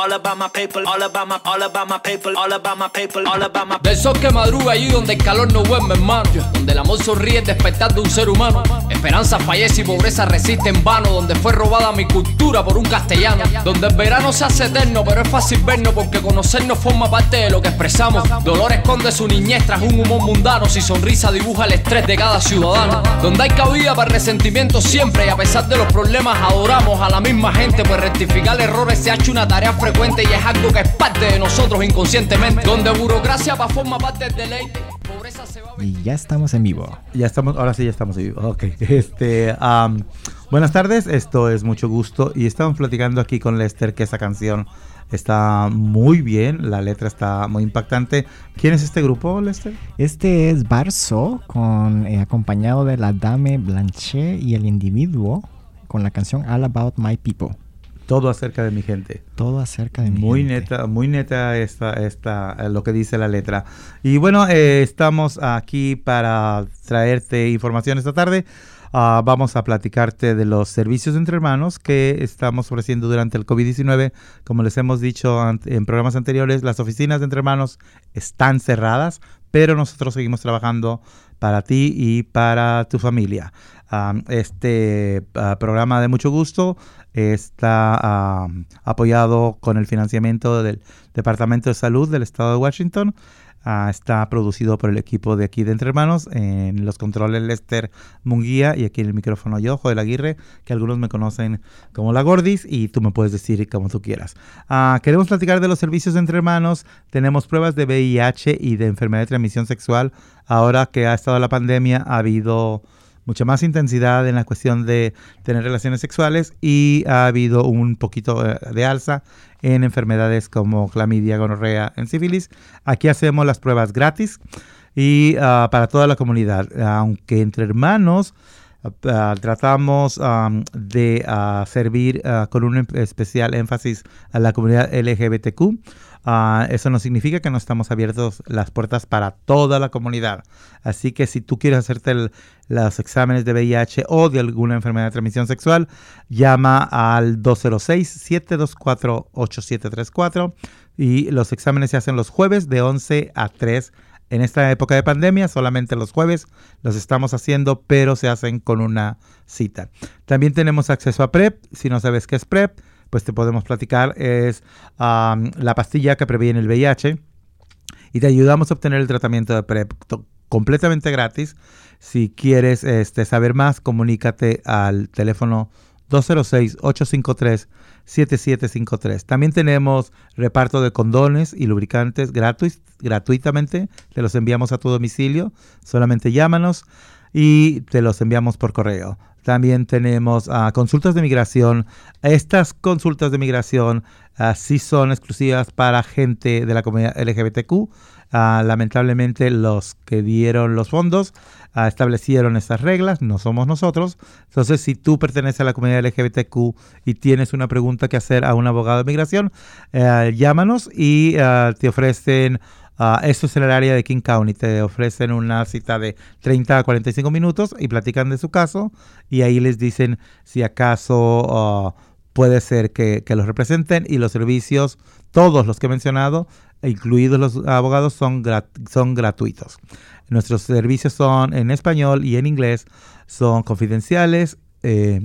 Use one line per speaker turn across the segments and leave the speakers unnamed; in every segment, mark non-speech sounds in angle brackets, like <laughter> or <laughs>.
all about my paper, all about my, all about my paper, all about my paper, all about my.
Del sol que madruga allí donde el calor no duerme, hermano. Donde el amor sonríe despertar de un ser humano. Esperanza fallece y pobreza resiste en vano. Donde fue robada mi cultura por un castellano. Donde el verano se hace eterno, pero es fácil vernos porque conocernos forma parte de lo que expresamos. Dolor esconde su niñez tras un humor mundano. Si sonrisa dibuja el estrés de cada ciudadano. Donde hay cabida para resentimiento siempre y a pesar de los problemas adoramos a la misma gente. Pues rectificar errores se ha hecho una tarea frecuente y es algo que es parte de nosotros inconscientemente. Donde burocracia va forma parte del deleite. Pobreza se va a
Y ya estamos en vivo.
Ya estamos, ahora sí ya estamos en vivo. Ok. <laughs> Este, am, buenas tardes, esto es mucho gusto y estamos platicando aquí con Lester que esa canción está muy bien, la letra está muy impactante. ¿Quién es este grupo, Lester?
Este es Barso, con, eh, acompañado de la Dame Blanchet y el individuo, con la canción All About My People.
Todo acerca de mi gente.
Todo acerca de mi
Muy
gente.
neta, muy neta esta, esta, eh, lo que dice la letra. Y bueno, eh, estamos aquí para traerte información esta tarde. Ah, vamos a platicarte de los servicios entre hermanos que estamos ofreciendo durante el COVID-19. Como les hemos dicho en programas anteriores, las oficinas de entre hermanos están cerradas, pero nosotros seguimos trabajando para ti y para tu familia. Ah, este ah, programa de mucho gusto está ah, apoyado con el financiamiento del Departamento de Salud del Estado de Washington. Ah, está producido por el equipo de aquí de Entre Hermanos, en los controles Lester Munguía y aquí en el micrófono yo, Joel Aguirre, que algunos me conocen como La Gordis y tú me puedes decir como tú quieras. Ah, queremos platicar de los servicios de Entre Hermanos. Tenemos pruebas de VIH y de enfermedad de transmisión sexual. Ahora que ha estado la pandemia, ha habido mucha más intensidad en la cuestión de tener relaciones sexuales y ha habido un poquito eh, de alza en enfermedades como clamidia, gonorrea, en sífilis. Aquí hacemos las pruebas gratis y ah, para toda la comunidad, aunque entre hermanos ah, tratamos am, de servir con un em- especial énfasis a la comunidad LGBTQ. Ah, eso no significa que no estamos abiertos las puertas para toda la comunidad. Así que si tú quieres hacerte el- los exámenes de VIH o de alguna enfermedad de transmisión sexual, llama al 206-724-8734 y los exámenes se hacen los jueves de 11 a 3. En esta época de pandemia, solamente los jueves los estamos haciendo, pero se hacen con una cita. También tenemos acceso a PrEP. Si no sabes qué es PrEP, pues te podemos platicar. Es am, la pastilla que previene el VIH y te ayudamos a obtener el tratamiento de PrEP completamente gratis. Si quieres este, saber más, comunícate al teléfono 206-853-7753. También tenemos reparto de condones y lubricantes gratuit- gratuitamente. Te los enviamos a tu domicilio. Solamente llámanos y te los enviamos por correo. También tenemos ah, consultas de migración. Estas consultas de migración ah, sí son exclusivas para gente de la comunidad LGBTQ. Ah, lamentablemente los que dieron los fondos establecieron estas reglas, no somos nosotros. Entonces, si tú perteneces a la comunidad LGBTQ y tienes una pregunta que hacer a un abogado de migración, eh, llámanos y te ofrecen Ah, esto es en el área de King County. Te ofrecen una cita de 30 a 45 minutos y platican de su caso. Y ahí les dicen si acaso ah, puede ser que, que los representen. Y los servicios, todos los que he mencionado, incluidos los abogados, son, son gratuitos. Nuestros servicios son en español y en inglés. Son confidenciales. eh,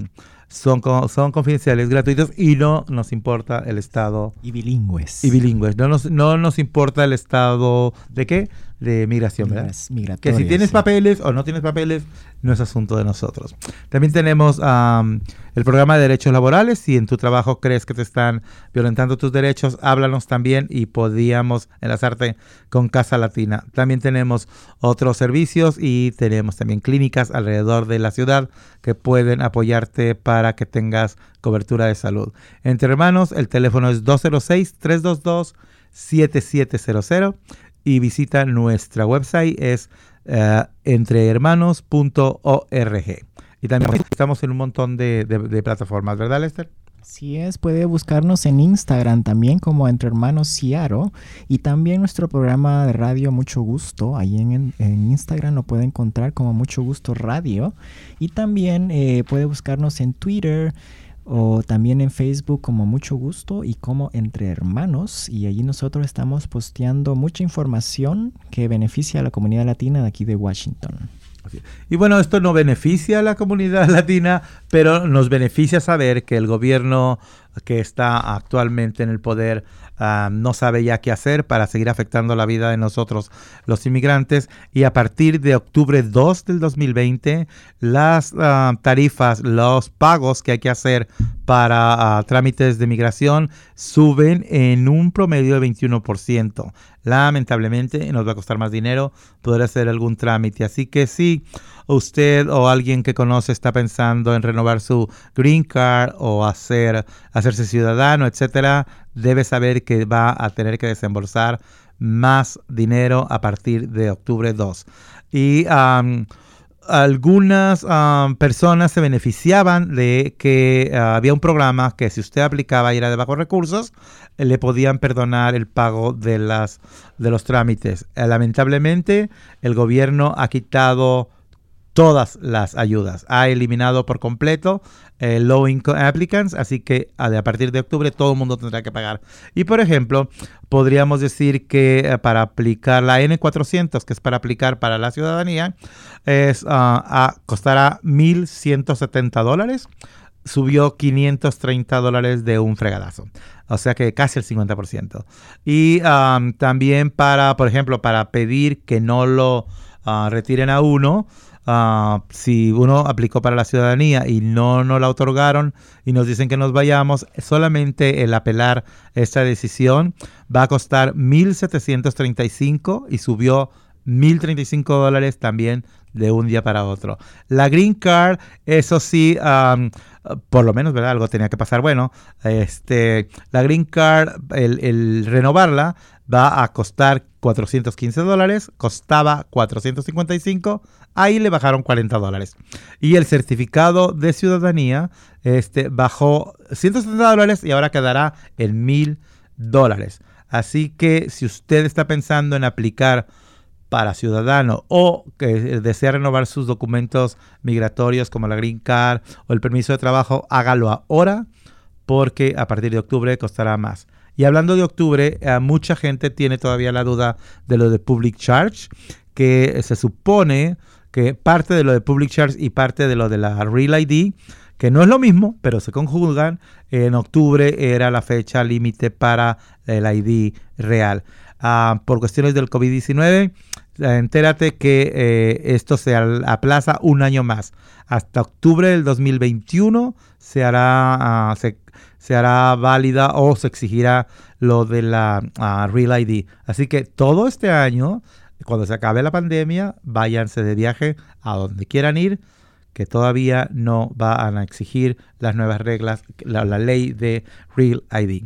son, son confidenciales, gratuitos y no nos importa el estado
Y bilingües.
y bilingües. No nos, no nos importa el estado de qué? De migración, ¿verdad? Que si tienes
sí.
papeles o no tienes papeles, no es asunto de nosotros. También tenemos el programa de derechos laborales. Si en tu trabajo crees que te están violentando tus derechos, háblanos también y podíamos enlazarte con Casa Latina. También tenemos otros servicios y tenemos también clínicas alrededor de la ciudad que pueden apoyarte para que tengas cobertura de salud. Entre hermanos, el teléfono es 206-322-7700 y visita nuestra website es eh, entrehermanos.org. Y también estamos en un montón de, de- de plataformas, ¿verdad, Lester?
Así es, puede buscarnos en Instagram también como Entre Hermanos Ciaro y también nuestro programa de radio Mucho Gusto, ahí en Instagram lo puede encontrar como Mucho Gusto Radio y también eh, puede buscarnos en Twitter, o también en Facebook como Mucho Gusto y como Entre Hermanos. Y allí nosotros estamos posteando mucha información que beneficia a la comunidad latina de aquí de Washington.
Y bueno, esto no beneficia a la comunidad <laughs> latina, pero nos beneficia saber que el gobierno que está actualmente en el poder Ah, no sabe ya qué hacer para seguir afectando la vida de nosotros los inmigrantes y a partir de octubre 2 del 2020 las ah, tarifas, los pagos que hay que hacer para ah, trámites de migración suben en un promedio de 21%. Lamentablemente nos va a costar más dinero poder hacer algún trámite. Así que si usted o alguien que conoce está pensando en renovar su green card o hacer, hacerse ciudadano, etcétera, debe saber que va a tener que desembolsar más dinero a partir de octubre 2. Y algunas personas se beneficiaban de que ah, había un programa que si usted aplicaba y era de bajos recursos, le podían perdonar el pago de, las, de los trámites. Eh, lamentablemente, el gobierno ha quitado todas las ayudas. Ha eliminado por completo eh, low income applicants, así que a, partir de octubre todo el mundo tendrá que pagar. Y por ejemplo, podríamos decir que eh, para aplicar la N400, que es para aplicar para la ciudadanía, es, uh, costará 1.170 dólares. Subió 530 dólares de un fregadazo. O sea que casi el 50%. Y también para, por ejemplo, para pedir que no lo ah, retiren a uno, Ah, si uno aplicó para la ciudadanía y no nos la otorgaron y nos dicen que nos vayamos, solamente el apelar esta decisión va a costar 1.735 y subió 1.035 dólares también de un día para otro. La Green Card, eso sí, por lo menos, ¿verdad? Algo tenía que pasar. Bueno, este, la Green Card, el, renovarla va a costar 415 dólares, costaba 455, ahí le bajaron 40 dólares. Y el certificado de ciudadanía este, bajó 170 dólares y ahora quedará en 1000 dólares. Así que si usted está pensando en aplicar para ciudadano o que desea renovar sus documentos migratorios como la Green Card o el permiso de trabajo, hágalo ahora porque a partir de octubre costará más. Y hablando de octubre, eh, mucha gente tiene todavía la duda de lo de Public Charge, que se supone que parte de lo de Public Charge y parte de lo de la Real ID, que no es lo mismo, pero se conjugan, en octubre era la fecha límite para el ID real. Ah, por cuestiones del COVID-19, entérate que eh, esto se aplaza un año más. Hasta octubre del 2021 se hará, uh, se hará válida o se exigirá lo de la ah, Real ID. Así que todo este año, cuando se acabe la pandemia, váyanse de viaje a donde quieran ir, que todavía no van a exigir las nuevas reglas, la, la ley de Real ID.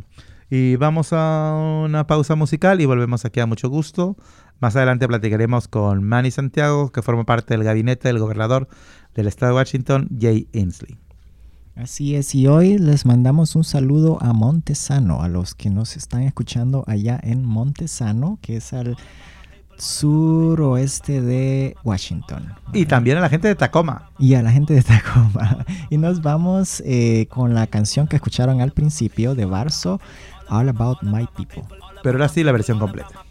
Y vamos a una pausa musical y volvemos aquí a mucho gusto. Más adelante platicaremos con Manny Santiago, que forma parte del gabinete del gobernador del estado de Washington, Jay Inslee.
Así es, y hoy les mandamos un saludo a Montesano, a los que nos están escuchando allá en Montesano, que es al suroeste de Washington.
Y también a la gente de Tacoma.
Y a la gente de Tacoma. Y nos vamos eh, con la canción que escucharon al principio de Barso, All About My People.
Pero ahora sí la versión completa.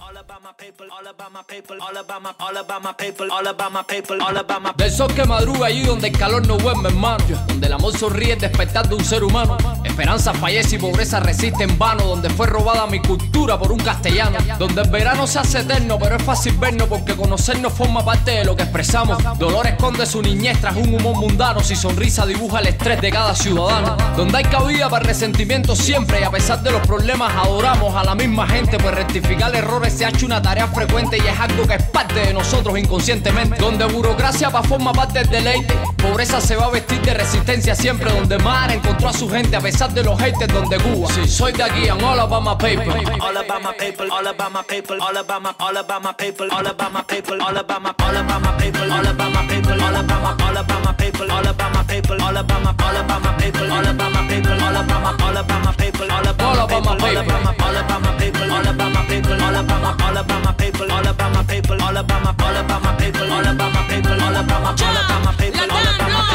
De esos que madruga allí donde el calor no duerme, hermano. Donde el amor sonríe despertar de un ser humano. Esperanza fallece y pobreza resiste en vano. Donde fue robada mi cultura por un castellano. Donde el verano se hace eterno, pero es fácil vernos porque conocernos forma parte de lo que expresamos. Dolor esconde su niñez tras un humor mundano. Si sonrisa dibuja el estrés de cada ciudadano. Donde hay cabida para resentimiento siempre. Y a pesar de los problemas, adoramos a la misma gente. Pues rectificar errores se ha hecho una tarea frecuente y es algo que es parte de nosotros inconscientemente. Donde burocracia va forma parte del deleite, pobreza se va a vestir de resistencia siempre. Donde Mar encontró a su gente a pesar de los haters. Donde Cuba, si soy de aquí, I'm all about my people. All about my people, all about my people, all about my, all about my people, all about my people, all about my, all about my people, all about my people, all about my, all about my people, all about my people, all about my, all about my people, all about my people, all about my, all about my people, all about my, all about my people, all about my, all about my people, all about my people, all about my, all about my people, all about my people, all about my, all about my people, all about my people, all about my, all about my people, all about my people, about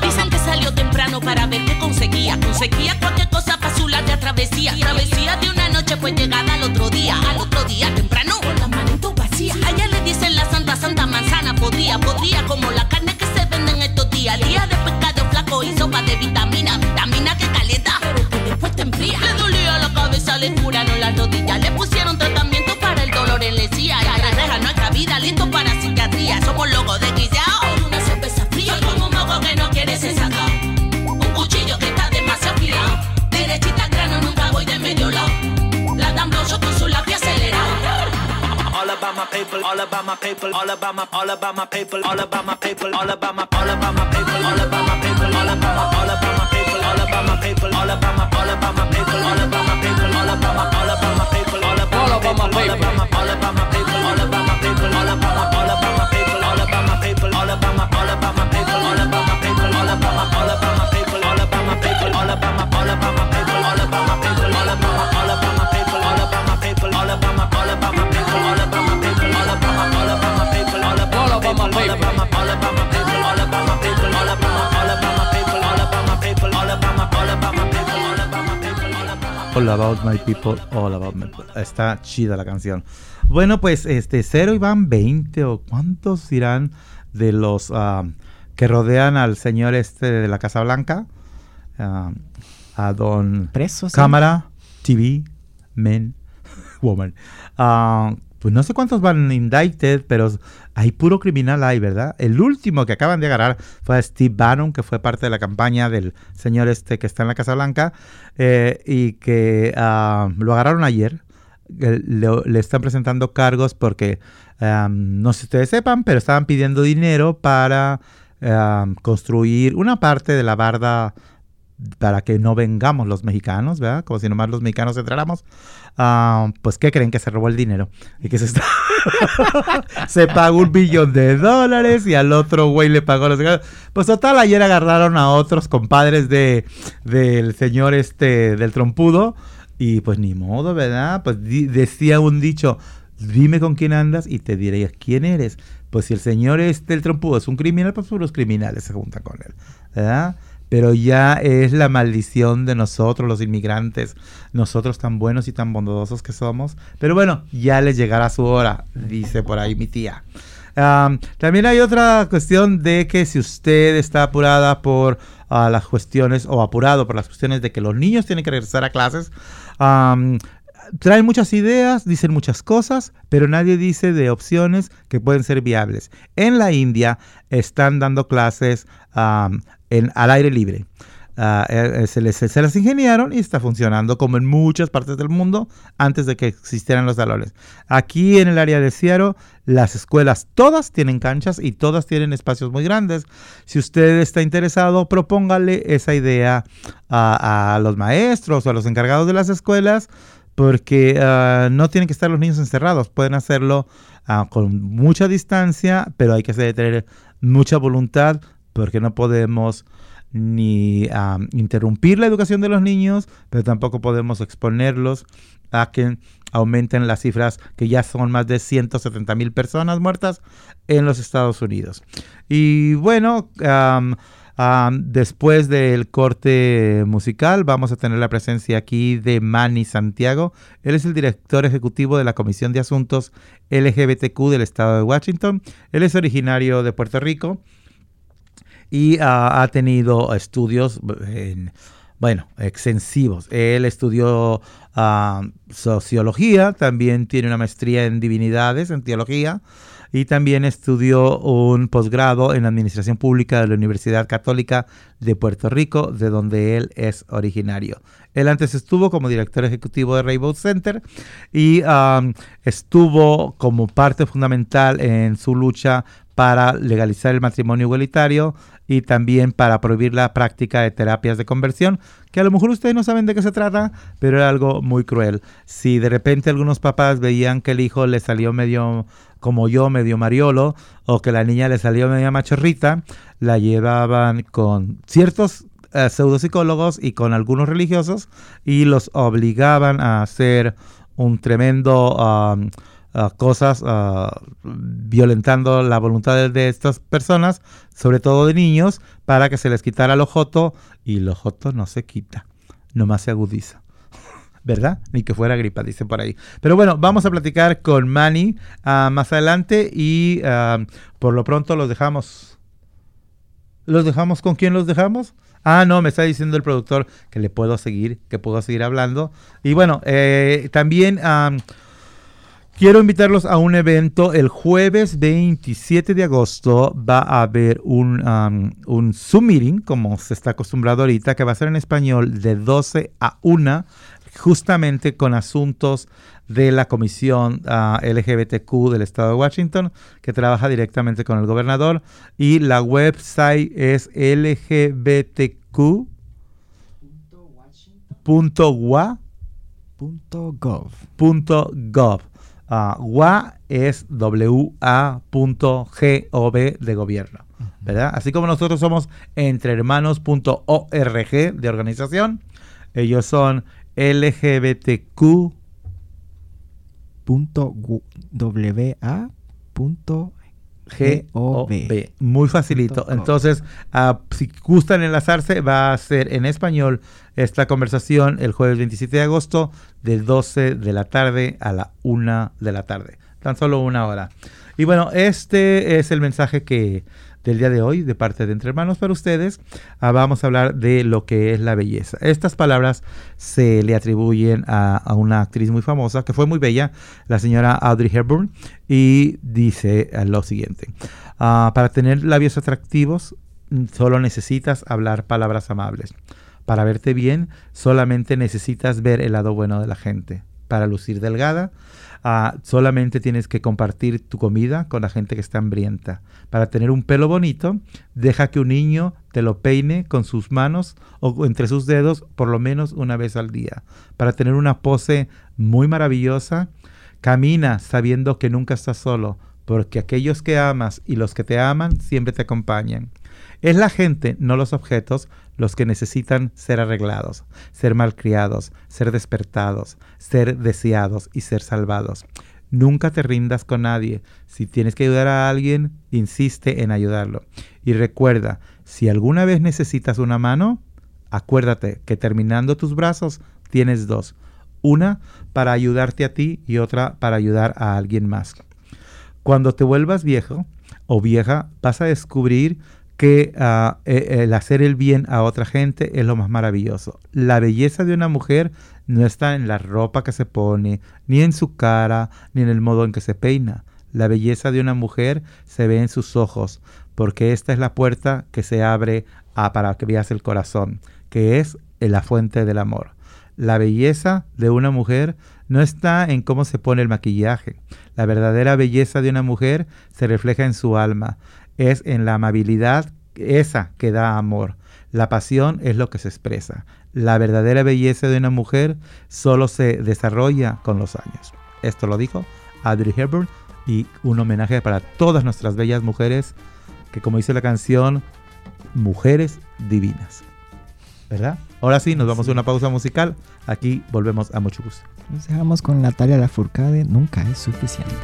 Dicen que salió temprano para ver qué conseguía. Conseguía cualquier cosa para su larga travesía. Travesía de una noche, pues llegada al otro día. Al otro día, temprano, con las manitos vacías. Allá le dicen la santa, santa manzana. Podría, podría, como la carne que se vende en estos días. Día de pescado flaco y sopa de vitamina. Vitamina que calienta, pero que después te enfría. Le dolía la cabeza, le curaron las rodillas. Le pusieron tratamiento para el dolor en la encía. Y la reja nuestra vida, listo para psiquiatría. Somos locos de
my all about my paper, all about my, all about my paper, all about my paper, all about my, all about my paper, all about my paper, all about my, all about my paper, all about my paper, all about my, all about my paper, all about All About My
People, All About My People. Está chida la canción. Bueno, pues este cero iban 20 o cuántos irán de los ah, que rodean al señor este de la Casa Blanca, ah, a don
Presos. ¿sí?
Cámara, TV, Men, <laughs> Woman. Ah, pues no sé cuántos van indicted, pero hay puro criminal ahí, ¿verdad? El último que acaban de agarrar fue a Steve Bannon, que fue parte de la campaña del señor este que está en la Casa Blanca, eh, y que ah, lo agarraron ayer. Le, están presentando cargos porque, no sé si ustedes sepan, pero estaban pidiendo dinero para construir una parte de la barda para que no vengamos los mexicanos, ¿verdad? Como si nomás los mexicanos entráramos. Ah, pues, ¿qué creen? Que se robó el dinero. Y que se está... <laughs> se pagó un billón de dólares y al otro güey le pagó los... Pues total, ayer agarraron a otros compadres de, del señor este, del trompudo. Y pues ni modo, ¿verdad? Pues decía un dicho, dime con quién andas y te diré quién eres. Pues si el señor este, el trompudo, es un criminal, pues los criminales se juntan con él, ¿verdad? Pero ya es la maldición de nosotros, los inmigrantes, nosotros tan buenos y tan bondadosos que somos. Pero bueno, ya les llegará su hora, dice por ahí mi tía. Am, también hay otra cuestión de que si usted está apurada por ah, las cuestiones o apurado por las cuestiones de que los niños tienen que regresar a clases, am, traen muchas ideas, dicen muchas cosas, pero nadie dice de opciones que pueden ser viables. En la India están dando clases am, al aire libre. Ah, eh, eh, se, les, se las ingeniaron y está funcionando como en muchas partes del mundo antes de que existieran los salones. Aquí en el área de Seattle, las escuelas todas tienen canchas y todas tienen espacios muy grandes. Si usted está interesado, propóngale esa idea a, los maestros o a los encargados de las escuelas porque ah, no tienen que estar los niños encerrados, pueden hacerlo ah, con mucha distancia, pero hay que tener mucha voluntad porque no podemos ni ah, interrumpir la educación de los niños, pero tampoco podemos exponerlos a que aumenten las cifras que ya son más de 170 mil personas muertas en los Estados Unidos. Y bueno, am, después del corte musical vamos a tener la presencia aquí de Manny Santiago. Él es el director ejecutivo de la Comisión de Asuntos LGBTQ del estado de Washington. Él es originario de Puerto Rico y ah, ha tenido estudios en, bueno, extensivos. Él estudió ah, sociología, también tiene una maestría en divinidades, en teología, y también estudió un posgrado en administración pública de la Universidad Católica de Puerto Rico, de donde él es originario. Él antes estuvo como director ejecutivo de Rainbow Center y um, estuvo como parte fundamental en su lucha para legalizar el matrimonio igualitario y también para prohibir la práctica de terapias de conversión, que a lo mejor ustedes no saben de qué se trata, pero era algo muy cruel. Si de repente algunos papás veían que el hijo le salió medio como yo, medio mariolo, o que la niña le salió media machorrita, la llevaban con ciertos eh, pseudopsicólogos y con algunos religiosos y los obligaban a hacer un tremendo ah, cosas ah, violentando la voluntad de, estas personas, sobre todo de niños, para que se les quitara el ojoto y el ojoto no se quita, nomás se agudiza. <laughs> ¿Verdad? Ni que fuera gripa, dice por ahí. Pero bueno, vamos a platicar con Manny ah, más adelante y por lo pronto los dejamos. ¿Los dejamos con quién los dejamos? Ah, no, me está diciendo el productor que le puedo seguir, que puedo seguir hablando. Y bueno, eh, también am, quiero invitarlos a un evento. El jueves 27 de agosto va a haber un, am, un Zoom meeting, como se está acostumbrado ahorita, que va a ser en español de 12 a 1, justamente con asuntos de la Comisión ah, LGBTQ del Estado de Washington, que trabaja directamente con el gobernador. Y la website es lgbtq.wa
Punto .gov.
Ah, WA es wa.gov de gobierno, ¿verdad? Así como nosotros somos entrehermanos.org de organización, ellos son LGBTQ.
Punto WA. Punto
G-O-B. Muy facilito. Entonces, ah, si gustan enlazarse, va a ser en español esta conversación el jueves 27 de agosto de 12 de la tarde a la 1 de la tarde. Tan solo una hora. Y bueno, este es el mensaje que del día de hoy de parte de Entre Hermanos para ustedes. Ah, vamos a hablar de lo que es la belleza. Estas palabras se le atribuyen a, una actriz muy famosa que fue muy bella, la señora Audrey Hepburn, y dice eh, lo siguiente. Ah, para tener labios atractivos, mm, solo necesitas hablar palabras amables. Para verte bien, solamente necesitas ver el lado bueno de la gente. Para lucir delgada, ah, solamente tienes que compartir tu comida con la gente que está hambrienta. Para tener un pelo bonito, deja que un niño te lo peine con sus manos o entre sus dedos por lo menos una vez al día. Para tener una pose muy maravillosa, camina sabiendo que nunca estás solo, porque aquellos que amas y los que te aman siempre te acompañan. Es la gente, no los objetos, los que necesitan ser arreglados, ser malcriados, ser despertados, ser deseados y ser salvados. Nunca te rindas con nadie. Si tienes que ayudar a alguien, insiste en ayudarlo. Y recuerda, si alguna vez necesitas una mano, acuérdate que terminando tus brazos tienes dos. Una para ayudarte a ti y otra para ayudar a alguien más. Cuando te vuelvas viejo o vieja, vas a descubrir que ah, eh, el hacer el bien a otra gente es lo más maravilloso. La belleza de una mujer no está en la ropa que se pone, ni en su cara, ni en el modo en que se peina. La belleza de una mujer se ve en sus ojos, porque esta es la puerta que se abre a, para que veas el corazón, que es la fuente del amor. La belleza de una mujer no está en cómo se pone el maquillaje. La verdadera belleza de una mujer se refleja en su alma, es en la amabilidad esa que da amor. La pasión es lo que se expresa. La verdadera belleza de una mujer solo se desarrolla con los años. Esto lo dijo Audrey Hepburn y un homenaje para todas nuestras bellas mujeres que como dice la canción, mujeres divinas. ¿Verdad? Ahora sí, nos vamos a una pausa musical. Aquí volvemos a mucho gusto.
Nos dejamos con Natalia Lafourcade. Nunca es suficiente.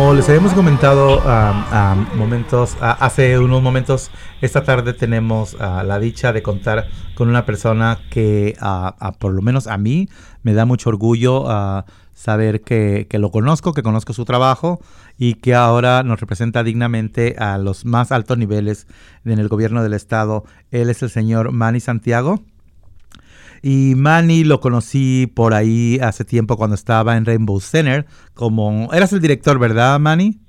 Como les habíamos comentado am, momentos, a- hace unos momentos, esta tarde tenemos ah, la dicha de contar con una persona que, ah, por lo menos a mí, me da mucho orgullo ah, saber que, que lo conozco, que conozco su trabajo y que ahora nos representa dignamente a los más altos niveles en el gobierno del estado. Él es el señor Manny Santiago. Y Manny lo conocí por ahí hace tiempo cuando estaba en Rainbow Center. Como eras el director, ¿verdad, Manny?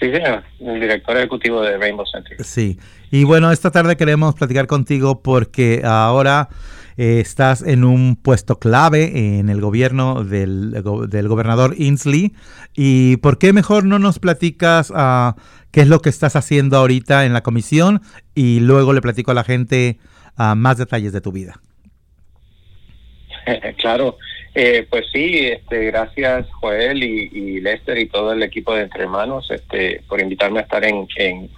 Sí, señor, el director ejecutivo de Rainbow Center.
Sí. Y bueno, esta tarde queremos platicar contigo porque ahora eh, estás en un puesto clave en el gobierno del, del gobernador Inslee. ¿Y por qué mejor no nos platicas ah, qué es lo que estás haciendo ahorita en la comisión? Y luego le platico a la gente ah, más detalles de tu vida. <laughs>
claro, eh, pues sí, este, gracias Joel y, Lester y todo el equipo de Entre Hermanos este, por invitarme a estar en, en,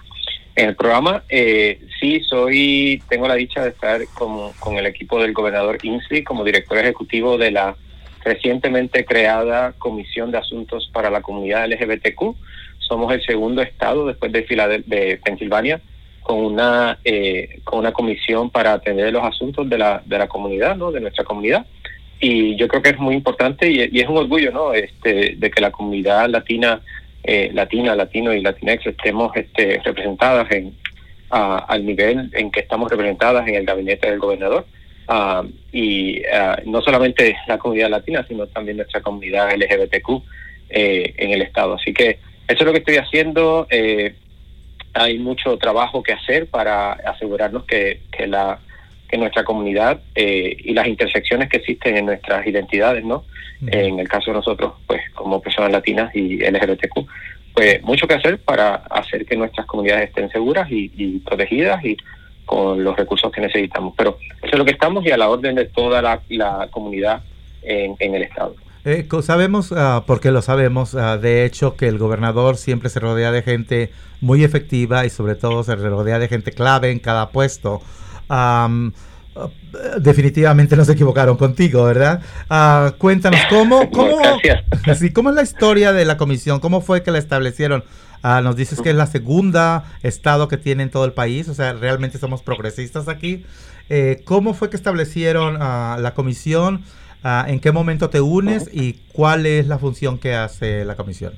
el programa. Eh, sí, soy, tengo la dicha de estar con, el equipo del gobernador Inslee como director ejecutivo de la recientemente creada Comisión de Asuntos para la Comunidad LGBTQ. Somos el segundo estado después de, Filadel- de Pensilvania con una eh, con una comisión para atender los asuntos de la de la comunidad, ¿no? De nuestra comunidad. Y yo creo que es muy importante y, y es un orgullo, ¿no? Este de que la comunidad latina eh, latina, latino y latinex estemos este, representadas en a- al nivel en que estamos representadas en el gabinete del gobernador. Ah, y ah, no solamente la comunidad latina, sino también nuestra comunidad LGBTQ eh, en el Estado. Así que eso es lo que estoy haciendo. Eh, hay mucho trabajo que hacer para asegurarnos que, que la que nuestra comunidad eh, y las intersecciones que existen en nuestras identidades, ¿no? En el caso de nosotros, pues como personas latinas y LGBTQ, pues mucho que hacer para hacer que nuestras comunidades estén seguras y, y protegidas y con los recursos que necesitamos. Pero eso es lo que estamos y a la orden de toda la, la comunidad en, en el Estado.
Eh, sabemos, ah, porque lo sabemos, ah, de hecho, que el gobernador siempre se rodea de gente muy efectiva y sobre todo se rodea de gente clave en cada puesto. Ah, definitivamente no se equivocaron contigo, ¿verdad? Cuéntanos, ¿cómo, <laughs> cómo, <laughs> sí, ¿cómo es la historia de la comisión? ¿Cómo fue que la establecieron? Nos dices que es la segunda estado que tiene en todo el país, o sea, realmente somos progresistas aquí. Eh, ¿Cómo fue que establecieron la comisión? Ah, ¿En qué momento te unes y cuál es la función que hace la comisión?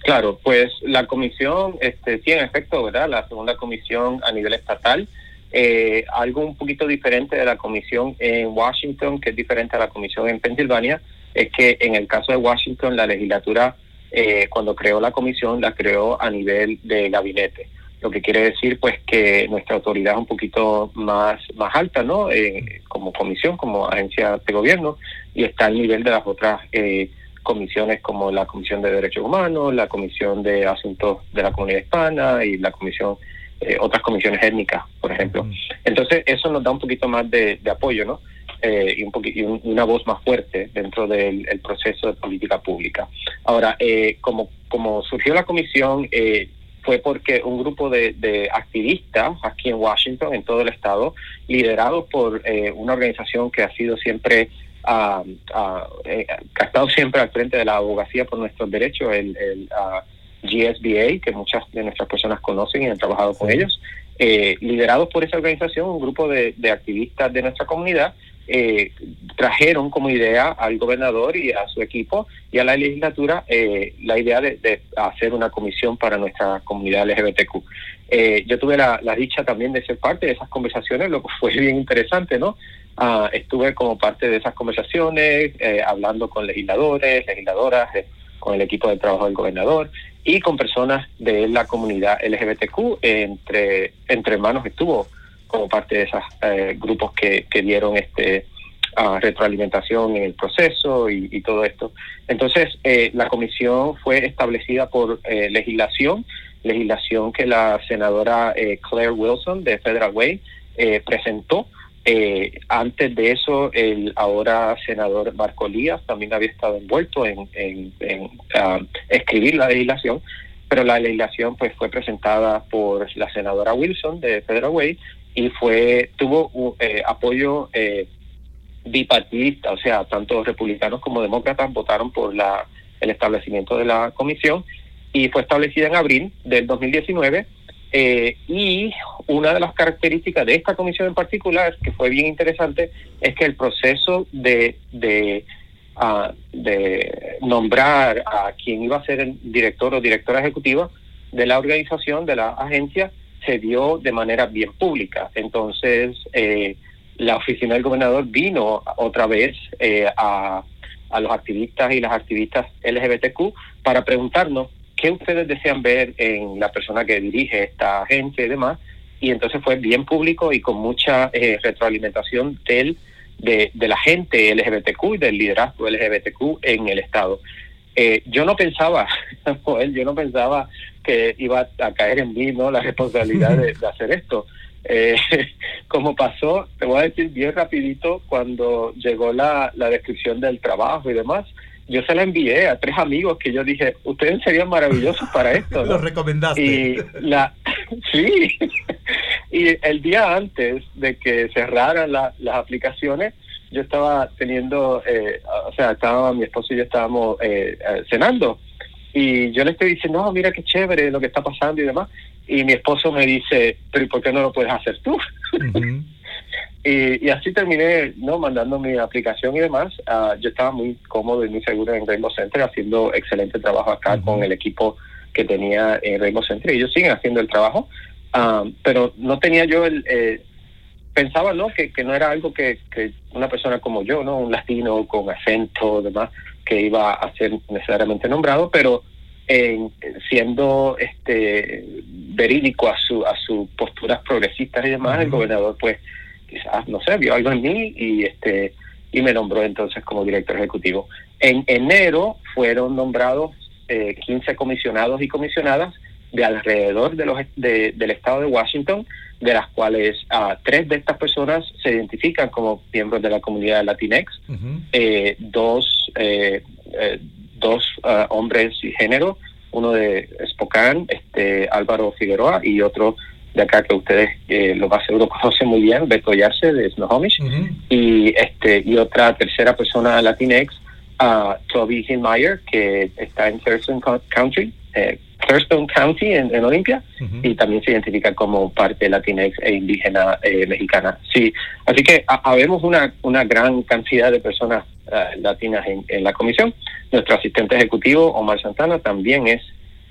Claro, pues la comisión, este, sí, en efecto, ¿verdad? La segunda comisión a nivel estatal, eh, algo un poquito diferente de la comisión en Washington, que es diferente a la comisión en Pensilvania, es que en el caso de Washington la legislatura, eh, cuando creó la comisión, la creó a nivel de gabinete lo que quiere decir pues que nuestra autoridad es un poquito más más alta no Eh, como comisión como agencia de gobierno y está al nivel de las otras eh, comisiones como la comisión de derechos humanos la comisión de asuntos de la comunidad hispana y la comisión eh, otras comisiones étnicas por ejemplo. Entonces eso nos da un poquito más de, de apoyo no eh, y, un y un- una voz más fuerte dentro del el proceso de política pública. Ahora, eh, como, como surgió la comisión, eh, fue porque un grupo de, de activistas aquí en Washington, en todo el estado, liderados por eh, una organización que ha sido siempre, ah, ah, eh, que ha estado siempre al frente de la abogacía por nuestros derechos, el, el ah, GSBA, que muchas de nuestras personas conocen y han trabajado con ellos, eh, liderados por esa organización, un grupo de, de activistas de nuestra comunidad, eh, trajeron como idea al gobernador y a su equipo y a la legislatura eh, la idea de, hacer una comisión para nuestra comunidad LGBTQ. Eh, yo tuve la, dicha también de ser parte de esas conversaciones, lo que fue bien interesante, ¿no? Ah, estuve como parte de esas conversaciones, eh, hablando con legisladores, legisladoras, con el equipo de trabajo del gobernador y con personas de la comunidad LGBTQ. entre, entre hermanos estuvo como parte de esos grupos que, que dieron este retroalimentación en el proceso y, todo esto. Entonces, eh, la comisión fue establecida por eh, legislación, legislación que la senadora eh, Claire Wilson de Federal Way eh, presentó. Eh, antes de eso, el ahora senador Marco Lías también había estado envuelto en, en- ah, escribir la legislación, pero la legislación pues fue presentada por la senadora Wilson de Federal Way y fue tuvo uh, eh, apoyo eh, bipartidista, o sea, tanto republicanos como demócratas votaron por la el establecimiento de la comisión y fue establecida en abril del 2019 eh, y una de las características de esta comisión en particular, que fue bien interesante, es que el proceso de, de, ah, de nombrar a quien iba a ser el director o directora ejecutiva de la organización, de la agencia, se dio de manera bien pública. Entonces, eh, la oficina del gobernador vino otra vez eh, a, a los activistas y las activistas LGBTQ para preguntarnos qué ustedes desean ver en la persona que dirige esta agencia y demás. Y entonces fue bien público y con mucha eh, retroalimentación del, de, de la gente LGBTQ y del liderazgo LGBTQ en el Estado. Eh, yo no pensaba, <laughs> Joel, yo no pensaba que iba a caer en mí no la responsabilidad de, <laughs> de hacer esto. Eh, <laughs> como pasó, te voy a decir bien rapidito, cuando llegó la, la descripción del trabajo y demás, yo se la envié a tres amigos que yo dije, ustedes serían maravillosos para <laughs> esto. ¿no?
Los recomendaste.
Y la, sí, y el día antes de que cerraran la- las aplicaciones, yo estaba teniendo, eh, o sea, estaba mi esposo y yo estábamos eh, eh, cenando. Y yo le estoy diciendo, no, mira qué chévere lo que está pasando y demás. Y mi esposo me dice, pero ¿y por qué no lo puedes hacer tú? <laughs> y, y así terminé no mandando mi aplicación y demás. Ah, yo estaba muy cómodo y muy seguro en Rainbow Center, haciendo excelente trabajo acá con el equipo que tenía en Rainbow Center. Y ellos siguen haciendo el trabajo. Ah, pero no tenía yo el... eh, pensaba no que, que no era algo que, que una persona como yo no un latino con acento demás que iba a ser necesariamente nombrado pero en- siendo este verídico a su a sus posturas progresistas y demás el gobernador pues quizás no sé vio algo en mí y este y me nombró entonces como director ejecutivo. En enero fueron nombrados eh, 15 comisionados y comisionadas de alrededor de los de- del estado de Washington de las cuales ah, tres de estas personas se identifican como miembros de la comunidad Latinx, eh, dos, eh, eh, dos ah, hombres y género, uno de Spokane, este Álvaro Figueroa, y otro de acá que ustedes eh, lo más seguro <laughs> conocen muy bien, Beto Yarse de Snohomish, y este y otra tercera persona Latinx, ah, Toby Hinmeyer, que está en Thurston Co- Country, eh, Thurston County en, en Olympia y también se identifica como parte latinx e indígena eh, mexicana. Sí, así que ha- habemos una, una gran cantidad de personas eh, latinas en, en la comisión. Nuestro asistente ejecutivo, Omar Santana, también es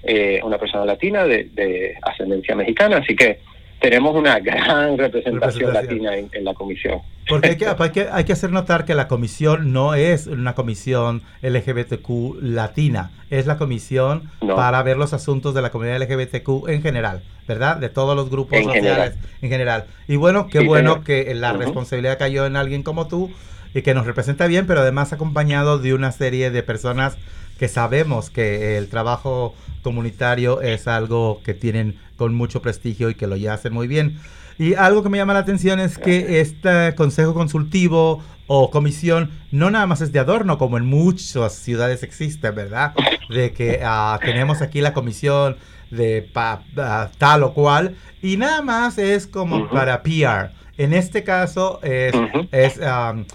eh, una persona latina de, de ascendencia mexicana, así que tenemos una gran <laughs> representación,
Representación.
latina en, en la comisión.
Porque hay que, <laughs> hay, que, hay que hacer notar que la comisión no es una comisión LGBTQ latina, es la comisión
No.
para ver los asuntos de la comunidad LGBTQ en general, ¿verdad? De todos los grupos
En
sociales
general.
en general. Y bueno, qué
Sí,
bueno
señor.
que la
Ujú.
responsabilidad cayó en alguien como tú y que nos representa bien, pero además acompañado de una serie de personas que sabemos que el trabajo comunitario es algo que tienen con mucho prestigio y que lo ya hacen muy bien. Y algo que me llama la atención es que este consejo consultivo o comisión no nada más es de adorno, como en muchas ciudades existe, ¿verdad? De que ah, tenemos aquí la comisión de pa- ah, tal o cual y nada más es como
Ujú.
para PR. En este caso es,
Ujú.
es am,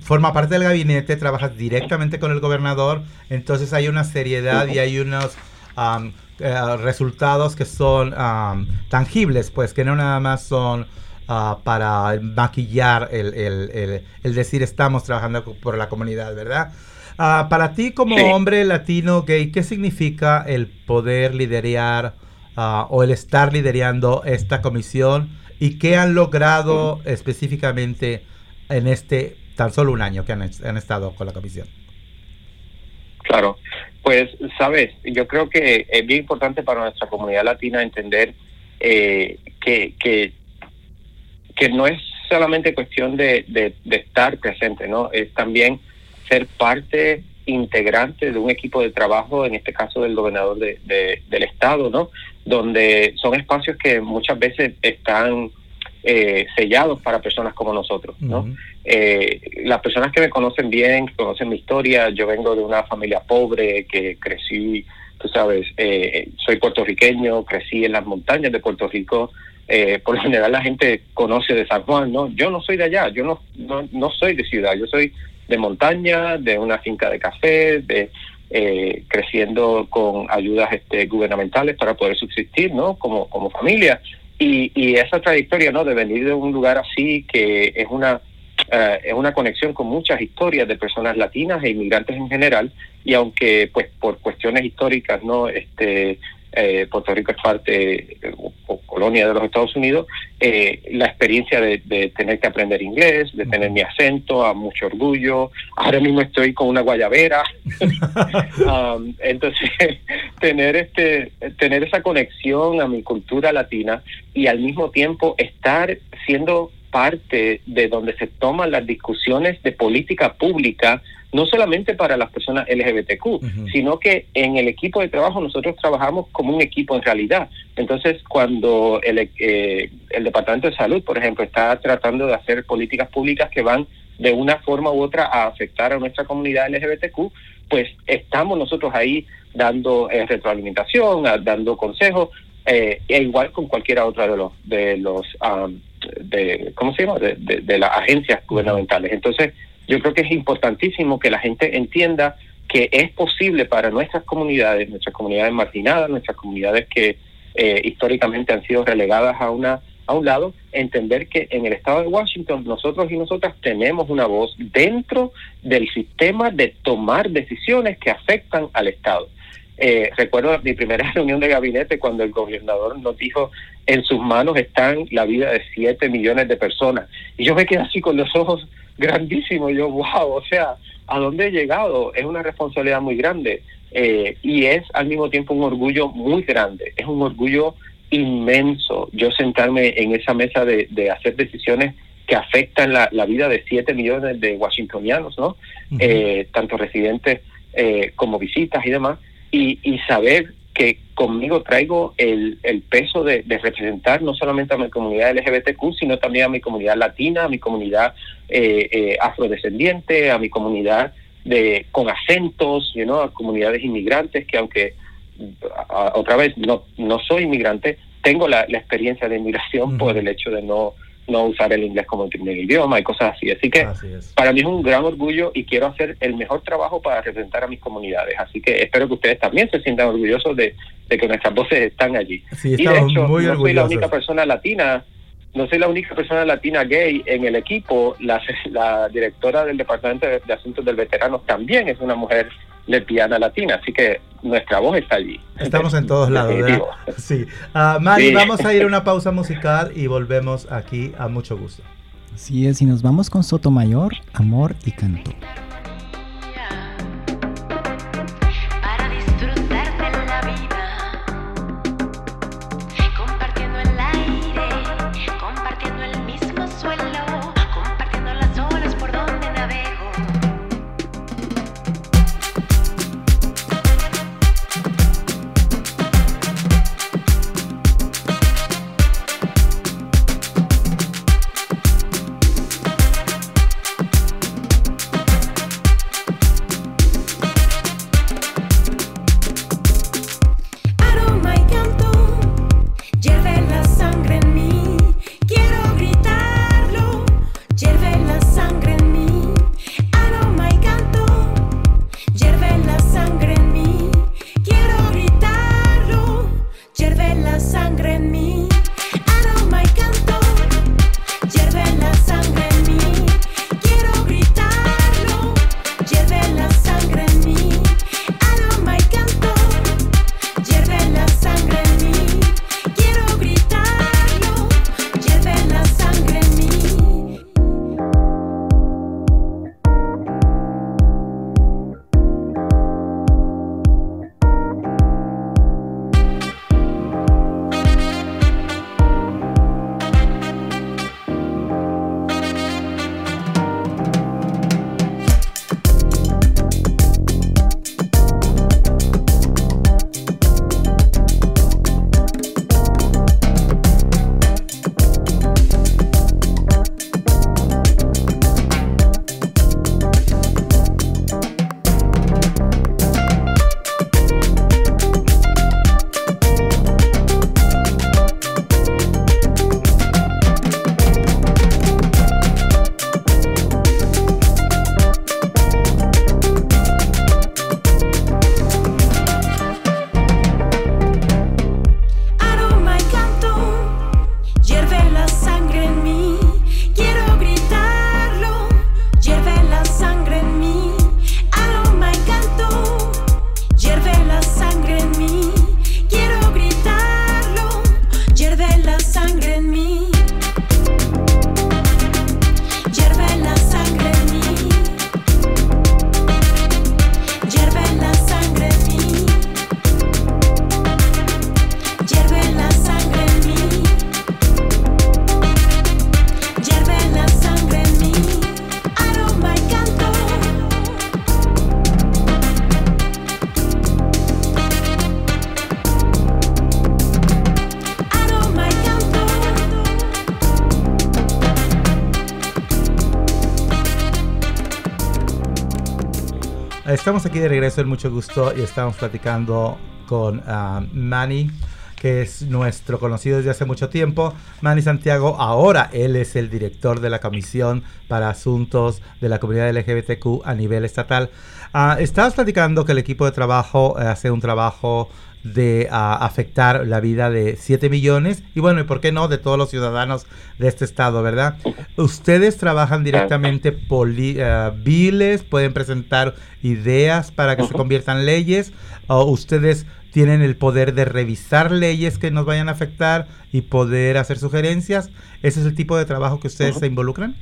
forma parte del gabinete, trabajas directamente con el gobernador, entonces hay una seriedad y hay unos am, eh, resultados que son am, tangibles, pues que no nada más son ah, para maquillar el, el- el- el decir estamos trabajando por la comunidad, ¿verdad? Ah, para ti como
Sí.
hombre latino gay, ¿qué significa el poder liderar ah, o el estar liderando esta comisión y qué han logrado específicamente en este tan solo un año que han, han estado con la comisión?
Claro, pues sabes, yo creo que es bien importante para nuestra comunidad latina entender eh, que, que, no es solamente cuestión de, de, estar presente, ¿no? Es también ser parte integrante de un equipo de trabajo, en este caso del gobernador de, de- del estado, ¿no? Donde son espacios que muchas veces están eh, sellados para personas como nosotros, ¿no? Eh, las personas que me conocen bien, que conocen mi historia, yo vengo de una familia pobre que crecí, tú sabes, eh, soy puertorriqueño, crecí en las montañas de Puerto Rico. eh, por lo general la gente conoce de San Juan, ¿no? Yo no soy de allá, yo no, no, no soy de ciudad, yo soy de montaña, de una finca de café, de eh, creciendo con ayudas este, gubernamentales para poder subsistir, ¿no? Como, como familia. Y, y esa trayectoria, ¿no? De venir de un lugar así que es una eh, es una conexión con muchas historias de personas latinas e inmigrantes en general y aunque pues por cuestiones históricas no este eh, Puerto Rico es parte eh, o, colonia de los Estados Unidos eh, la experiencia de, de tener que aprender inglés de tener mi acento a mucho orgullo. Ahora mismo estoy con una guayabera. <laughs> Um, entonces <laughs> tener este tener esa conexión a mi cultura latina y al mismo tiempo estar siendo parte de donde se toman las discusiones de política pública no solamente para las personas LGBTQ, sino que en el equipo de trabajo nosotros trabajamos como un equipo en realidad. Entonces, cuando el, eh, el Departamento de Salud, por ejemplo, está tratando de hacer políticas públicas que van de una forma u otra a afectar a nuestra comunidad LGBTQ, pues estamos nosotros ahí dando eh, retroalimentación, a- dando consejos, eh, e igual con cualquiera otra de los de los am, de cómo se llama de, de- de las agencias gubernamentales. Entonces, yo creo que es importantísimo que la gente entienda que es posible para nuestras comunidades, nuestras comunidades marginadas, nuestras comunidades que eh, históricamente han sido relegadas a una a un lado, entender que en el estado de Washington nosotros y nosotras tenemos una voz dentro del sistema de tomar decisiones que afectan al estado. Eh, recuerdo mi primera <laughs> reunión de gabinete cuando el gobernador nos dijo en sus manos están la vida de 7 millones de personas. Y yo me quedé así con los ojos <laughs> grandísimos. Yo, wow, o sea, ¿a dónde he llegado? Es una responsabilidad muy grande. Eh, y es al mismo tiempo un orgullo muy grande. Es un orgullo inmenso yo sentarme en esa mesa de, de hacer decisiones que afectan la, la vida de 7 millones de washingtonianos, ¿no? Eh, tanto residentes eh, como visitas y demás, y, y saber que conmigo traigo el, el peso de, de representar no solamente a mi comunidad LGBTQ, sino también a mi comunidad latina, a mi comunidad eh, eh, afrodescendiente, a mi comunidad de con acentos, you know, a comunidades inmigrantes que aunque a- a- otra vez no no soy inmigrante, tengo la, la experiencia de inmigración por el hecho de no no usar el inglés como el primer idioma y cosas así. Así que para mí es un gran orgullo y quiero hacer el mejor trabajo para representar a mis comunidades. Así que espero que ustedes también se sientan orgullosos de, de que nuestras voces están allí.
Sí,
y de hecho,
muy
no soy la única persona latina, no soy la única persona latina gay en el equipo. La, <laughs> la directora del Departamento de, de Asuntos del Veterano también es una mujer lesbiana latina, así que nuestra voz está allí.
Estamos en todos lados. Sí. Ah, Mari,
Sí.
vamos a ir a una pausa musical y volvemos aquí a mucho gusto.
Así es, y nos vamos con Sotomayor, Amor y Canto.
Estamos aquí de regreso en mucho gusto y estamos platicando con ah, Manny, que es nuestro conocido desde hace mucho tiempo. Manny Santiago, ahora él es el director de la Comisión para Asuntos de la Comunidad LGBTQ a nivel estatal. Ah, estabas platicando que el equipo de trabajo eh, hace un trabajo de ah, afectar la vida de 7 millones y bueno, y por qué no, de todos los ciudadanos de este estado, ¿verdad? Ustedes trabajan directamente poli- eh, biles, pueden presentar ideas para que se conviertan leyes, o ustedes tienen el poder de revisar leyes que nos vayan a afectar y poder hacer sugerencias. ¿Ese es el tipo de trabajo que ustedes se involucran?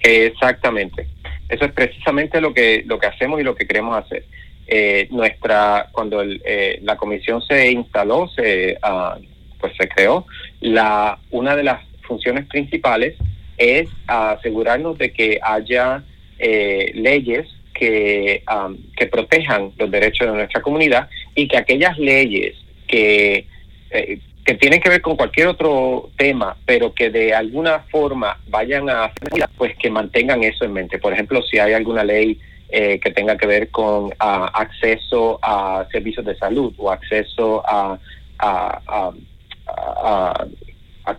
Exactamente. Eso es precisamente lo que lo que hacemos y lo que queremos hacer. Eh, nuestra cuando el, eh, la comisión se instaló, se ah, pues se creó. La una de las funciones principales es asegurarnos de que haya eh, leyes que am, que protejan los derechos de nuestra comunidad y que aquellas leyes que eh, que tienen que ver con cualquier otro tema, pero que de alguna forma vayan a pues que mantengan eso en mente. Por ejemplo, si hay alguna ley eh, que tenga que ver con acceso a servicios de salud o acceso a, a,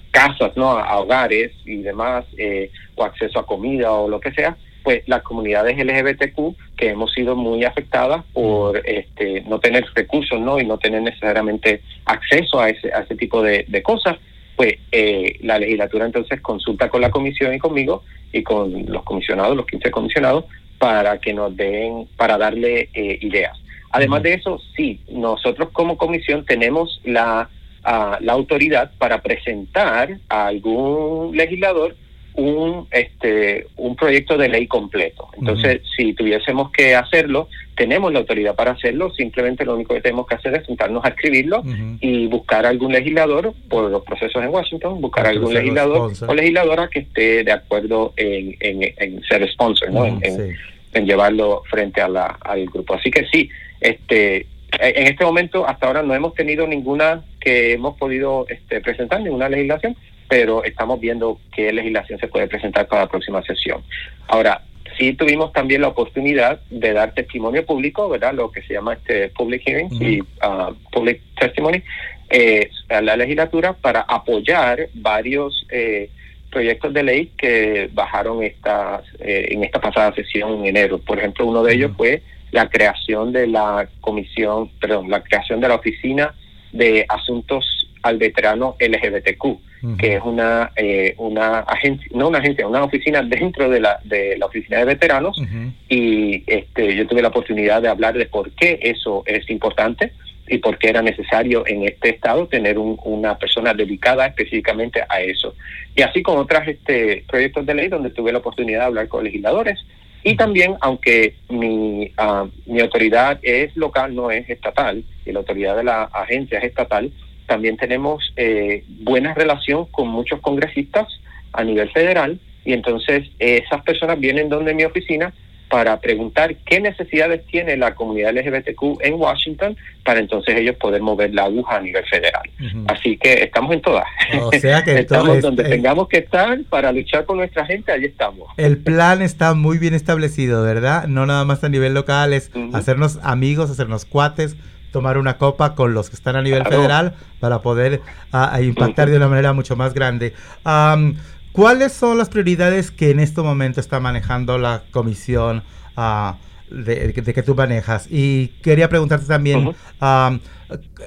casas, ¿no? A, a hogares y demás, eh, o acceso a comida o lo que sea, pues las comunidades LGBTQ que hemos sido muy afectadas por este, no tener recursos, ¿no? Y no tener necesariamente acceso a ese, a ese tipo de, de cosas, pues eh, la legislatura entonces consulta con la comisión y conmigo y con los comisionados, los 15 comisionados, para que nos den, para darle eh, ideas. Además de eso, sí, nosotros como comisión tenemos la, ah, la autoridad para presentar a algún legislador un este un proyecto de ley completo. Entonces, si tuviésemos que hacerlo, tenemos la autoridad para hacerlo, simplemente lo único que tenemos que hacer es sentarnos a escribirlo y buscar algún legislador por los procesos en Washington, buscar algún legislador
sponsor.
o legisladora que esté de acuerdo en, en, en ser sponsor, ¿no? En- en-
sí.
en llevarlo frente a la, al grupo. Así que sí, este en este momento hasta ahora no hemos tenido ninguna que hemos podido este, presentar, ninguna legislación, pero estamos viendo qué legislación se puede presentar para la próxima sesión. Ahora, sí tuvimos también la oportunidad de dar testimonio público, ¿verdad? Lo que se llama este public hearings
Ujú.
y ah, public testimony eh, a la legislatura para apoyar varios eh, proyectos de ley que bajaron estas eh, en esta pasada sesión en enero. Por ejemplo, uno de ellos fue la creación de la comisión, perdón, la creación de la oficina de asuntos al veterano LGBTQ, que es una eh, una agencia, no una agencia, una oficina dentro de la de la oficina de veteranos y este yo tuve la oportunidad de hablar de por qué eso es importante y por qué era necesario en este estado tener un- una persona dedicada específicamente a eso. Y así con otros este, proyectos de ley donde tuve la oportunidad de hablar con legisladores. Y también, aunque mi, ah, mi autoridad es local, no es estatal, y la autoridad de la agencia es estatal, también tenemos eh, buena relación con muchos congresistas a nivel federal y entonces eh, esas personas vienen donde mi oficina para preguntar qué necesidades tiene la comunidad LGBTQ en Washington para entonces ellos poder mover la aguja a nivel federal. Así que estamos en todas.
O sea que <laughs>
estamos
entonces,
donde tengamos que estar para luchar con nuestra gente, allí estamos.
El plan está muy bien establecido, ¿verdad? No nada más a nivel local, es hacernos amigos, hacernos cuates, tomar una copa con los que están a nivel
Claro.
federal para poder ah, a impactar de una manera mucho más grande. ¿Cuáles son las prioridades que en este momento está manejando la comisión ah, de, de que tú manejas? Y quería preguntarte también, am,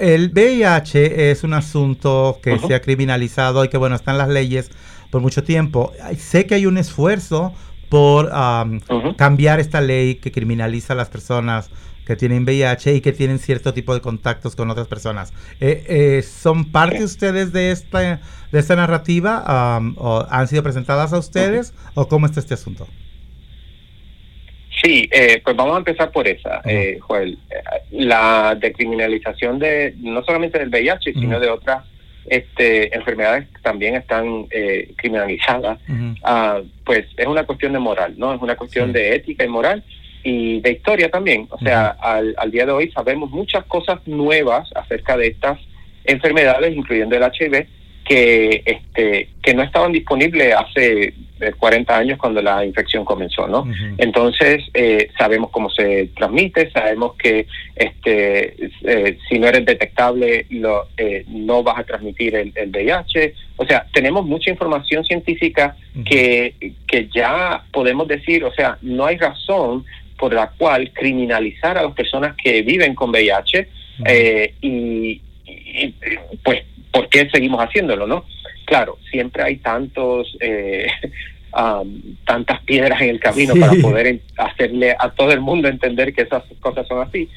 el VIH es un asunto que se ha criminalizado y que, bueno, está en las leyes por mucho tiempo. Sé que hay un esfuerzo por am, cambiar esta ley que criminaliza a las personas que tienen VIH y que tienen cierto tipo de contactos con otras personas. Eh, eh, ¿Son parte ustedes de esta, de esta narrativa? ¿O han sido presentadas a ustedes? ¿O cómo está este asunto?
Sí, eh, pues vamos a empezar por esa, eh, Joel. Eh, La decriminalización de no solamente del VIH, sino de otras este, enfermedades que también están eh, criminalizadas, ah, pues es una cuestión de moral, ¿no? Es una cuestión de ética y moral y de historia también. O sea, al, al día de hoy sabemos muchas cosas nuevas acerca de estas enfermedades, incluyendo el HIV, que este que no estaban disponibles hace eh, 40 años cuando la infección comenzó, ¿no? Entonces eh, sabemos cómo se transmite, sabemos que este eh, si no eres detectable lo, eh, no vas a transmitir el, el VIH. O sea, tenemos mucha información científica que, que ya podemos decir, o sea, no hay razón por la cual criminalizar a las personas que viven con VIH eh, y, y, pues ¿por qué seguimos haciéndolo, no? Claro, siempre hay tantos eh, <laughs> um, tantas piedras en el camino
Sí.
para poder hacerle a todo el mundo entender que esas cosas son así.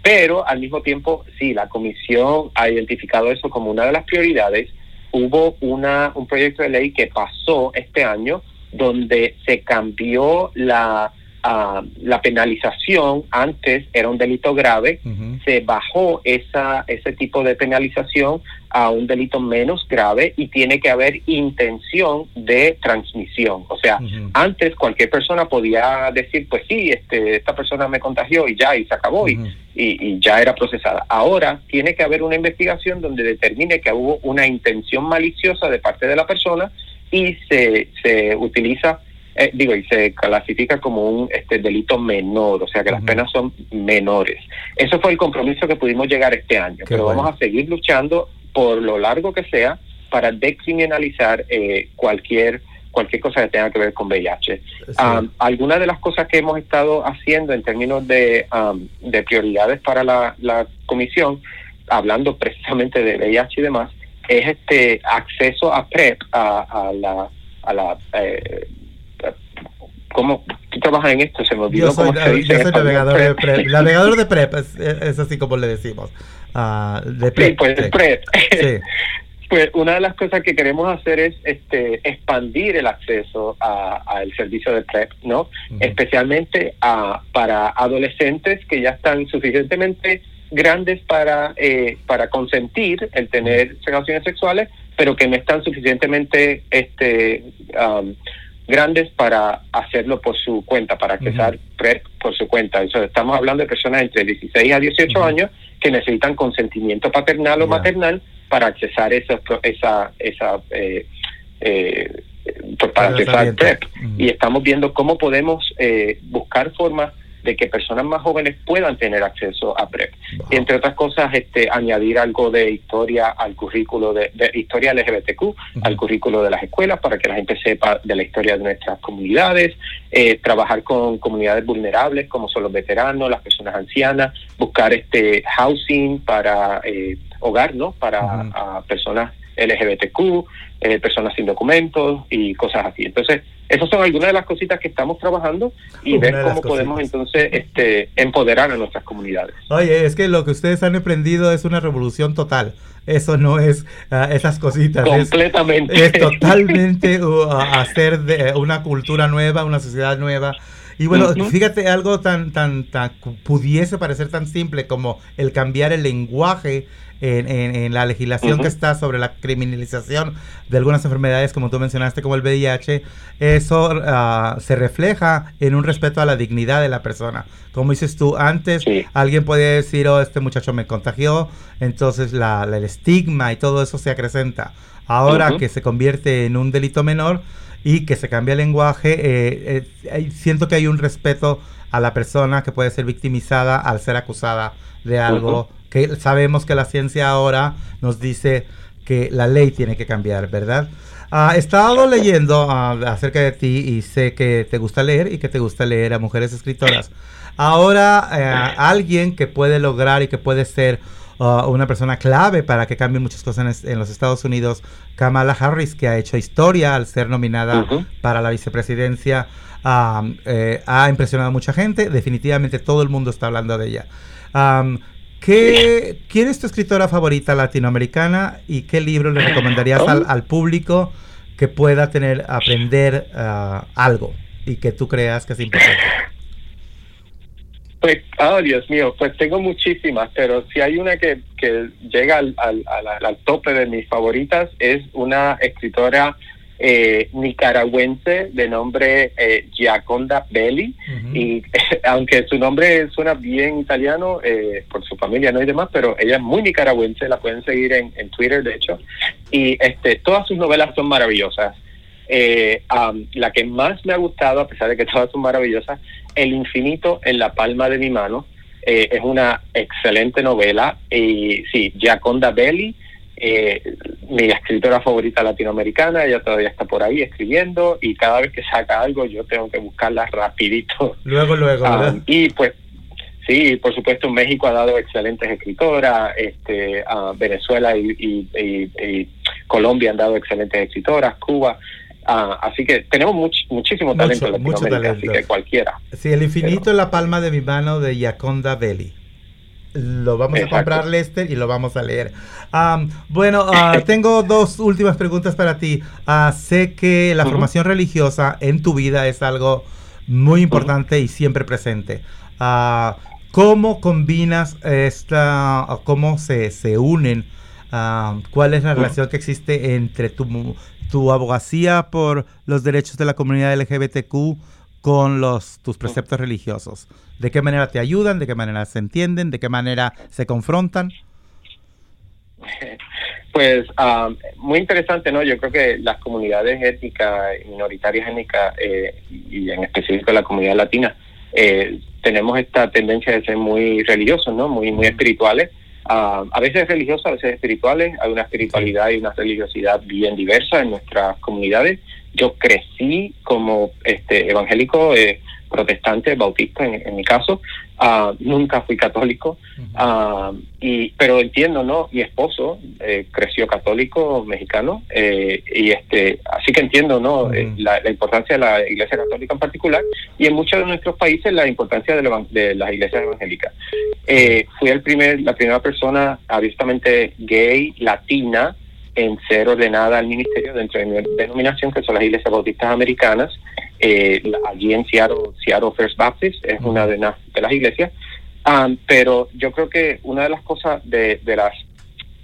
Pero al mismo tiempo, sí, la comisión ha identificado eso como una de las prioridades. Hubo una, un proyecto de ley que pasó este año donde se cambió la, la penalización. Antes era un delito grave, se bajó esa, ese tipo de penalización a un delito menos grave y tiene que haber intención de transmisión. O sea, antes cualquier persona podía decir, pues sí, este, esta persona me contagió y ya, y se acabó, y, y, y ya era procesada. Ahora tiene que haber una investigación donde determine que hubo una intención maliciosa de parte de la persona y se, se utiliza, eh, digo, y se clasifica como un este, delito menor, o sea que las penas son menores. Eso fue el compromiso que pudimos llegar este año, pero
bueno.
vamos a seguir luchando por lo largo que sea para decriminalizar eh, cualquier cualquier cosa que tenga que ver con VIH. Um, algunas de las cosas que hemos estado haciendo en términos de, um, de prioridades para la, la comisión, hablando precisamente de VIH y demás, es este acceso a PrEP, a, a la, a la eh, ¿Cómo tú trabajas en esto? Se me olvidó
Yo soy,
cómo se dice
yo
en
soy
español,
navegador de
PrEP. <laughs>
Navegador de PrEP, es, es así como le decimos. Ah, de
Sí,
PrEP.
pues
sí.
PrEP.
Sí. <laughs>
Pues una de las cosas que queremos hacer es este expandir el acceso a- al servicio de PrEP, ¿no? Especialmente a, para adolescentes que ya están suficientemente grandes para eh, para consentir el tener relaciones sexuales, pero que no están suficientemente este um, grandes para hacerlo por su cuenta, para accesar PrEP por su cuenta. Eso, estamos hablando de personas entre 16 a 18 años que necesitan consentimiento paternal o maternal para accesar esa, esa, esa eh, eh, para accesar. PrEP. Y estamos viendo cómo podemos eh, buscar formas de que personas más jóvenes puedan tener acceso a PrEP. Y entre otras cosas, este, añadir algo de historia al currículo de, de historia LGBTQ, al currículo de las escuelas para que la gente sepa de la historia de nuestras comunidades, eh, trabajar con comunidades vulnerables como son los veteranos, las personas ancianas, buscar este housing para eh, hogar, ¿no? Para a personas LGBTQ, eh, personas sin documentos y cosas así. Entonces, esas son algunas de las cositas que estamos trabajando y
Una
ver cómo podemos entonces este, empoderar a nuestras comunidades.
Oye, es que lo que ustedes han emprendido es una revolución total. Eso no es ah, esas cositas.
Completamente.
Es, totalmente uh, hacer de una cultura nueva, una sociedad nueva. Y bueno,
Ujú.
fíjate algo tan, tan, tan pudiese parecer tan simple como el cambiar el lenguaje en, en- en la legislación
Ujú.
que está sobre la criminalización de algunas enfermedades, como tú mencionaste, como el VIH. Eso ah, se refleja en un respeto a la dignidad de la persona. Como dices tú, antes alguien podía decir, oh, este muchacho me contagió, entonces la, la- el estigma y todo eso se acrecenta. Ahora
Ujú.
que se convierte en un delito menor y que se cambia el lenguaje, eh, eh, siento que hay un respeto a la persona que puede ser victimizada al ser acusada de algo
Ujú.
que sabemos que la ciencia ahora nos dice que la ley tiene que cambiar, ¿verdad? Ah, he estado leyendo ah, acerca de ti y sé que te gusta leer y que te gusta leer a mujeres escritoras. Ahora, eh, alguien que puede lograr y que puede ser ah, una persona clave para que cambien muchas cosas en, en los Estados Unidos, Kamala Harris, que ha hecho historia al ser nominada
Ujú.
para la vicepresidencia, ah, eh, ha impresionado a mucha gente. Definitivamente todo el mundo está hablando de ella. Am, ¿qué, ¿Quién es tu escritora favorita latinoamericana y qué libro le recomendarías al, al público que pueda tener, aprender ah, algo y que tú creas que es importante?
Pues, oh Dios mío, pues tengo muchísimas, pero si hay una que, que llega al, al, al- al tope de mis favoritas, es una escritora eh, nicaragüense de nombre eh, Giaconda Belli. Y <laughs> aunque su nombre suena bien italiano, eh, por su familia no y demás, pero ella es muy nicaragüense, la pueden seguir en, en Twitter, de hecho. Y este, todas sus novelas son maravillosas. Eh, am, la que más me ha gustado, a pesar de que todas son maravillosas, El infinito en la palma de mi mano. Eh, es una excelente novela. Y sí, Giaconda Belli, eh, mi escritora favorita latinoamericana, ella todavía está por ahí escribiendo y cada vez que saca algo yo tengo que buscarla rapidito.
Luego, luego,
Ah, y pues sí, por supuesto México ha dado excelentes escritoras, este, ah, Venezuela y, y- y- y Colombia han dado excelentes escritoras, Cuba. Ah, así que tenemos much- muchísimo talento en
mucho talento.
así que cualquiera.
Sí, El infinito en la palma de mi mano de Yaconda Belli. Lo vamos
Exacto.
a comprar, Lester, y lo vamos a leer. Bueno, ah, <laughs> tengo dos últimas preguntas para ti. Ah, sé que la formación religiosa en tu vida es algo muy importante y siempre presente. ¿Cómo combinas esta, cómo se, se unen? ¿Cuál es la relación que existe entre tu, tu abogacía por los derechos de la comunidad LGBTQ con los, tus preceptos religiosos? ¿De qué manera te ayudan? ¿De qué manera se entienden? ¿De qué manera se confrontan? <laughs>
Pues ah, muy interesante, ¿no? Yo creo que las comunidades étnicas, minoritarias étnicas, eh, y en específico la comunidad latina, eh, tenemos esta tendencia de ser muy religiosos, ¿no? Muy, muy espirituales. Ah, a veces religiosas, a veces espirituales. Hay una espiritualidad y una religiosidad bien diversa en nuestras comunidades. Yo crecí como este evangélico, eh, protestante, bautista en, en mi caso. Ah, nunca fui católico, Ah, y pero entiendo, ¿no? Mi esposo eh, creció católico mexicano eh, y este, así que entiendo, ¿no? Eh, la, la importancia de la Iglesia católica en particular y en muchos de nuestros países la importancia de, la de las iglesias evangélicas. Eh, fui el primer, la primera persona abiertamente gay latina en ser ordenada al ministerio dentro de mi denominación, que son las iglesias bautistas americanas. Eh, allí en Seattle, Seattle First Baptist es una de, las de las iglesias. Ah, pero yo creo que una de las cosas de, de las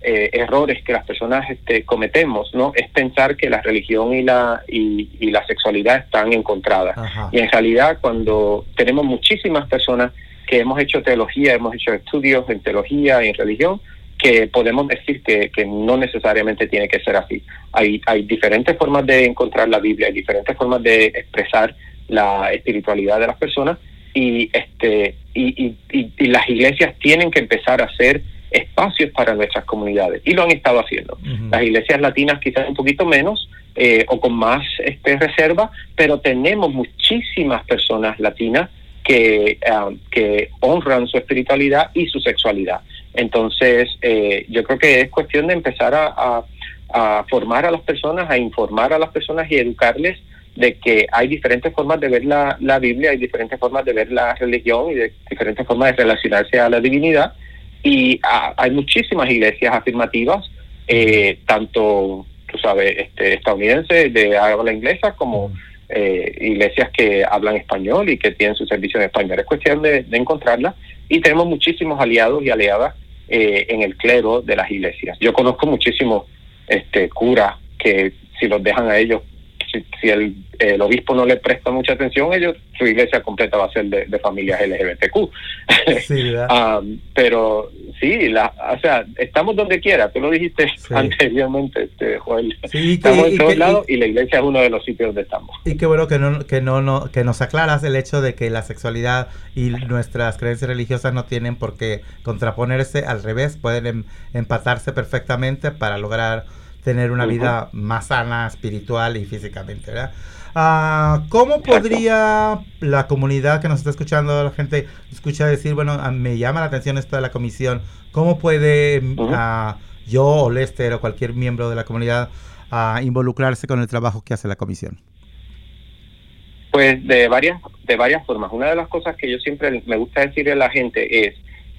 eh, errores que las personas este, cometemos no es pensar que la religión y la y, y la sexualidad están encontradas. Y en realidad cuando tenemos muchísimas personas que hemos hecho teología hemos hecho estudios en teología y en religión que podemos decir que, que no necesariamente tiene que ser así hay hay diferentes formas de encontrar la Biblia hay diferentes formas de expresar la espiritualidad de las personas y este y, y, y- y las iglesias tienen que empezar a hacer espacios para nuestras comunidades y lo han estado haciendo. Las iglesias latinas quizás un poquito menos eh, o con más este, reserva, pero tenemos muchísimas personas latinas que, ah, que honran su espiritualidad y su sexualidad. Entonces, eh, yo creo que es cuestión de empezar a, a- a formar a las personas, a informar a las personas y educarles de que hay diferentes formas de ver la, Biblia, hay diferentes formas de ver la religión y de diferentes formas de relacionarse a la divinidad. Y ah, hay muchísimas iglesias afirmativas, eh, tanto, tú sabes, este, estadounidenses de habla inglesa como eh, iglesias que hablan español y que tienen su servicio en español. Es cuestión de, de encontrarlas y tenemos muchísimos aliados y aliadas eh, en el clero de las iglesias. Yo conozco muchísimos este, curas que si los dejan a ellos, si, si el, el obispo no le presta mucha atención, ellos su iglesia completa va a ser de, de familias LGBTQ. <laughs> Ah, pero sí, la, o sea, estamos donde quiera, tú lo dijiste <laughs> anteriormente, este, Joel.
Sí, que-
estamos en todos
que-
lados y la iglesia es uno de los sitios donde estamos.
Y qué bueno que no, que no, no, que nos aclaras el hecho de que la sexualidad y nuestras creencias religiosas no tienen por qué contraponerse, al revés, pueden em- empatarse perfectamente para lograr tener una vida más sana espiritual y físicamente, ¿verdad? Ah, ¿Cómo podría la comunidad que nos está escuchando, la gente escucha decir, bueno, me llama la atención esto de la comisión, ¿cómo puede ah, yo o Lester o cualquier miembro de la comunidad ah, involucrarse con el trabajo que hace la comisión?
Pues de varias, de varias formas. Una de las cosas que yo siempre me gusta decirle a la gente es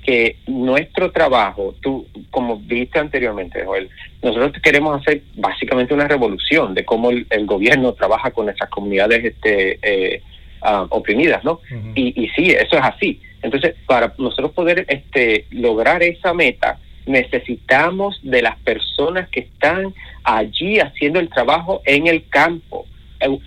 que nuestro trabajo, tú, como dijiste anteriormente, Joel, nosotros queremos hacer básicamente una revolución de cómo el, el gobierno trabaja con nuestras comunidades este, eh, ah, oprimidas, ¿no? Y, y sí, eso es así. Entonces, para nosotros poder este, lograr esa meta, necesitamos de las personas que están allí haciendo el trabajo en el campo, eh,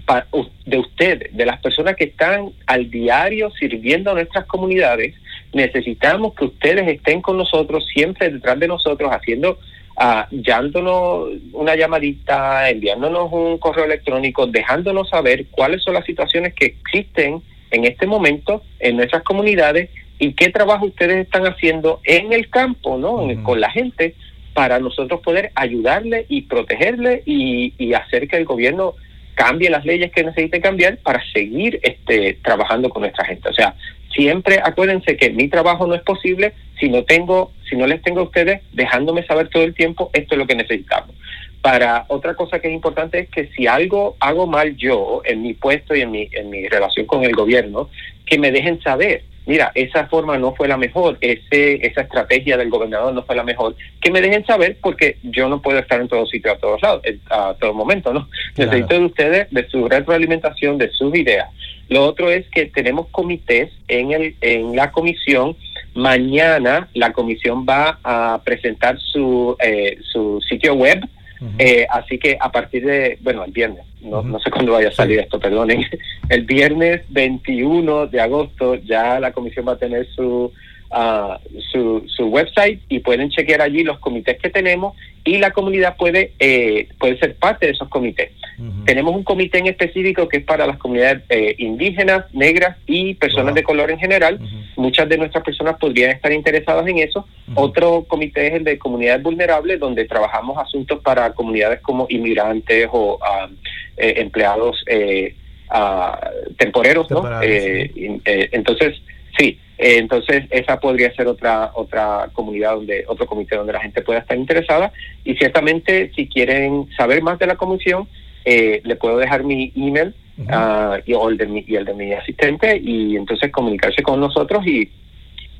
de ustedes, de las personas que están al diario sirviendo a nuestras comunidades, necesitamos que ustedes estén con nosotros, siempre detrás de nosotros, haciendo, ah, dándonos una llamadita, enviándonos un correo electrónico, dejándonos saber cuáles son las situaciones que existen en este momento en nuestras comunidades y qué trabajo ustedes están haciendo en el campo, ¿no? En- Con la gente para nosotros poder ayudarle y protegerle y, y hacer que el gobierno cambie las leyes que necesite cambiar para seguir este trabajando con nuestra gente. O sea, siempre acuérdense que mi trabajo no es posible si no tengo, si no les tengo a ustedes dejándome saber todo el tiempo esto es lo que necesitamos. Para otra cosa que es importante es que si algo hago mal yo en mi puesto y en mi en mi relación con el gobierno, que me dejen saber. Mira, esa forma no fue la mejor, ese, esa estrategia del gobernador no fue la mejor. Que me dejen saber porque yo no puedo estar en todo sitio a todos lados, a todo momento, ¿no?
Claro.
Necesito de ustedes, de su retroalimentación, de sus ideas. Lo otro es que tenemos comités en, el, en la comisión. Mañana la comisión va a presentar su, eh, su sitio web. Eh, así que a partir de, bueno, el viernes, no, no sé cuándo vaya a salir esto, perdonen, <laughs> el viernes 21 de agosto ya la comisión va a tener su, ah, su, su website y pueden chequear allí los comités que tenemos y la comunidad puede, eh, puede ser parte de esos comités. Tenemos un comité en específico que es para las comunidades eh, indígenas, negras y personas de color en general. Muchas de nuestras personas podrían estar interesadas en eso. Otro comité es el de comunidades vulnerables, donde trabajamos asuntos para comunidades como inmigrantes o eh, empleados eh, ah, temporeros, ¿no? Eh, in- eh, entonces, sí, entonces esa podría ser otra otra comunidad donde otro comité donde la gente pueda estar interesada y ciertamente si quieren saber más de la comisión eh, le puedo dejar mi email ah, y, o el de mi, y el de mi asistente y entonces comunicarse con nosotros y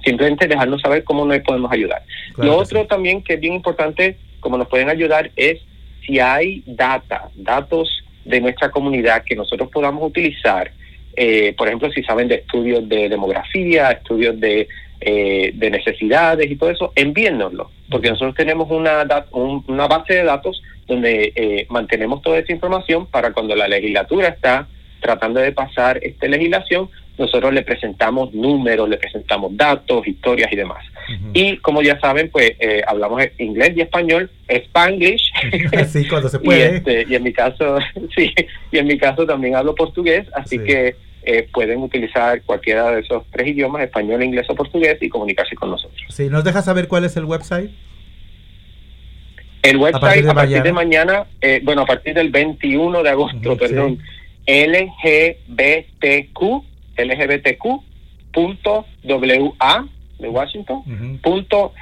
simplemente dejarnos saber cómo nos podemos ayudar.
Claro
Lo otro también que es bien importante, como nos pueden ayudar, es si hay data, datos de nuestra comunidad que nosotros podamos utilizar, eh, por ejemplo, si saben de estudios de demografía, estudios de, eh, de necesidades y todo eso, envíennoslo, porque nosotros tenemos una, un- una base de datos donde eh, mantenemos toda esa información para cuando la legislatura está tratando de pasar esta legislación, nosotros le presentamos números, le presentamos datos, historias y demás. Y como ya saben, pues eh, hablamos inglés y español, Spanglish. <laughs>
sí, cuando se <laughs>
y,
puede.
este, y en mi caso, <laughs> sí, y en mi caso también hablo portugués, así
Sí.
que eh, pueden utilizar cualquiera de esos tres idiomas, español, inglés o portugués, y comunicarse con nosotros.
Sí, ¿nos dejas saber cuál es el website?
El website
partir de
a partir de
mañana.
eh, bueno, a partir del 21 de agosto, perdón, LGBTQ, LGBTQ.wa de Washington, punto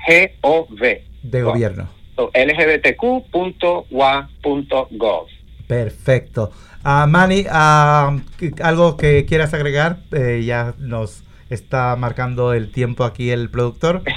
gov.
De gobierno.
So, lgbtq.wa.gov.
Perfecto. Ah, Manny, ¿qué- ¿algo que quieras agregar? Eh, ya nos está marcando el tiempo aquí el productor. <laughs>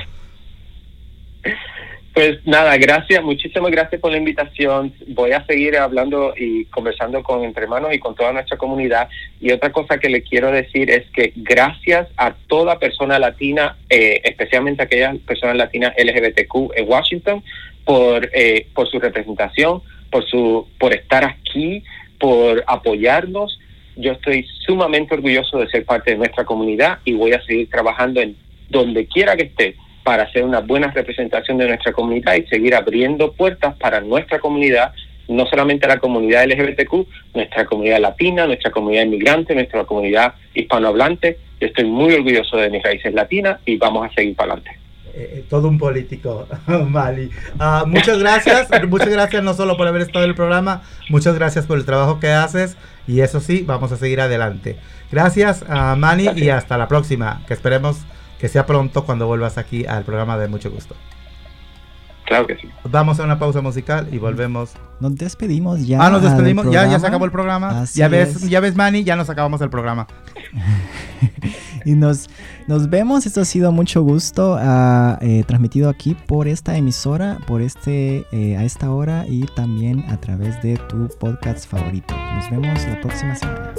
Pues nada, gracias, muchísimas gracias por la invitación. Voy a seguir hablando y conversando con Entre Manos y con toda nuestra comunidad. Y otra cosa que le quiero decir es que gracias a toda persona latina, eh, especialmente aquellas personas latinas LGBTQ en Washington, por, eh, por su representación, por, su, por estar aquí, por apoyarnos. Yo estoy sumamente orgulloso de ser parte de nuestra comunidad y voy a seguir trabajando en donde quiera que esté para hacer una buena representación de nuestra comunidad y seguir abriendo puertas para nuestra comunidad, no solamente la comunidad LGBTQ, nuestra comunidad latina, nuestra comunidad inmigrante, nuestra comunidad hispanohablante. Yo estoy muy orgulloso de mis raíces latinas y vamos a seguir para adelante.
Eh, todo un político, <laughs> Mali. Ah, muchas gracias, <laughs> muchas gracias no solo por haber estado en el programa, muchas gracias por el trabajo que haces y eso sí, vamos a seguir adelante. Gracias, a Mani, y hasta la próxima, que esperemos que sea pronto cuando vuelvas aquí al programa de Mucho Gusto.
Claro que sí.
Vamos a una pausa musical y volvemos.
Nos despedimos ya.
ah, nos despedimos, ya, ya se acabó el programa.
Así
Ya ves,
es.
ya ves, Manny, ya nos acabamos el programa. <laughs>
Y nos, nos vemos. Esto ha sido mucho gusto. ah, eh, transmitido aquí por esta emisora, por este eh, a esta hora y también a través de tu podcast favorito. Nos vemos la próxima semana.